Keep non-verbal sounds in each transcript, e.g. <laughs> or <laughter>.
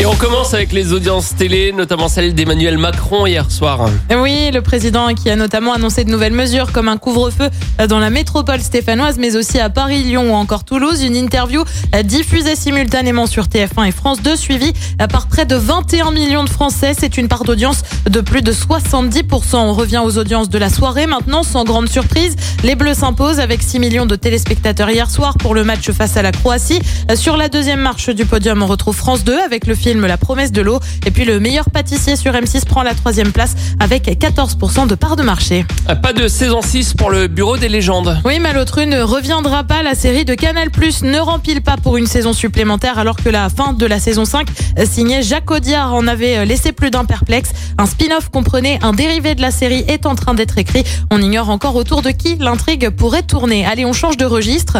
Et on commence avec les audiences télé, notamment celle d'Emmanuel Macron hier soir. Oui, le président qui a notamment annoncé de nouvelles mesures comme un couvre-feu dans la métropole stéphanoise, mais aussi à Paris, Lyon ou encore Toulouse. Une interview diffusée simultanément sur TF1 et France 2, suivie par près de 21 millions de Français. C'est une part d'audience de plus de 70%. On revient aux audiences de la soirée maintenant, sans grande surprise. Les Bleus s'imposent avec 6 millions de téléspectateurs hier soir pour le match face à la Croatie. Sur la deuxième marche du podium, on retrouve France 2 avec le film La promesse de l'eau. Et puis le meilleur pâtissier sur M6 prend la troisième place avec 14% de part de marché. Pas de saison 6 pour le bureau des légendes. Oui, Malotru ne reviendra pas. La série de Canal Plus ne rempile pas pour une saison supplémentaire alors que la fin de la saison 5 signée Jacques Audiard en avait laissé plus d'un perplexe. Un spin-off comprenait un dérivé de la série est en train d'être écrit. On ignore encore autour de qui l'intrigue pourrait tourner. Allez, on change de registre.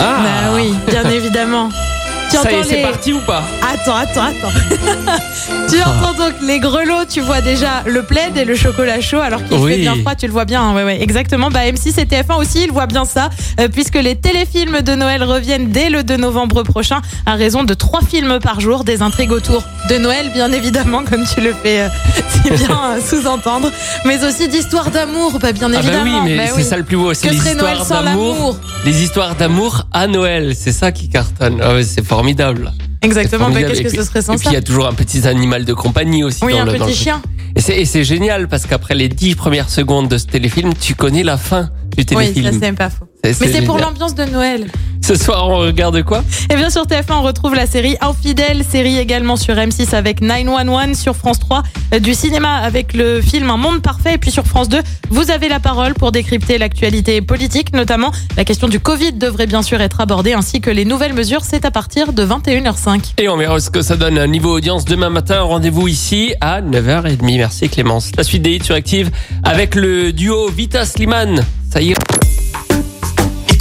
Ah Bah oui, bien <laughs> évidemment. Tu Ça y est, entends c'est parti ou pas Attends, attends, attends. <laughs> tu entends donc les grelots, tu vois déjà le plaid et le chocolat chaud, alors qu'il Oui. fait bien froid, tu le vois bien. hein, Ouais, ouais, exactement. Bah, M6 et TF1 aussi, ils voient bien ça, euh, puisque les téléfilms de Noël reviennent dès le 2 novembre prochain, à raison de trois films par jour, des intrigues autour de Noël, bien évidemment, <laughs> comme tu le fais euh, <laughs> bien euh, sous-entendre, mais aussi d'histoires d'amour, bah, bien Ah bah oui, évidemment. mais Bah c'est oui. ça le plus beau, c'est Que les serait Noël histoires sans d'amour. l'amour Les histoires d'amour à Noël, c'est ça qui cartonne. Ah ouais, c'est formidable. Exactement, C'est bah, qu'est-ce Et que puis- ce serait sans Et puis il y a toujours un petit animal de compagnie aussi. Oui, dans un le, dans petit le- chien. Et c'est, et c'est génial parce qu'après les dix premières secondes de ce téléfilm, tu connais la fin du Oui, téléfilm. ça c'est pas faux. C'est- Mais c'est pour l'ambiance de Noël. Ce soir, on regarde quoi Et bien sur TF1, on retrouve la série Infidèle, série également sur M6 avec 911, sur France 3, euh, du cinéma avec le film Un monde parfait, et puis sur France 2, vous avez la parole pour décrypter l'actualité politique, notamment la question du Covid devrait bien sûr être abordée, ainsi que les nouvelles mesures, c'est à partir de 21h05. Et on verra ce que ça donne à niveau audience demain matin. Rendez-vous ici à 9h30. Merci Clémence. La suite des hits sur Active avec le duo Vita Slimane. Ça y est.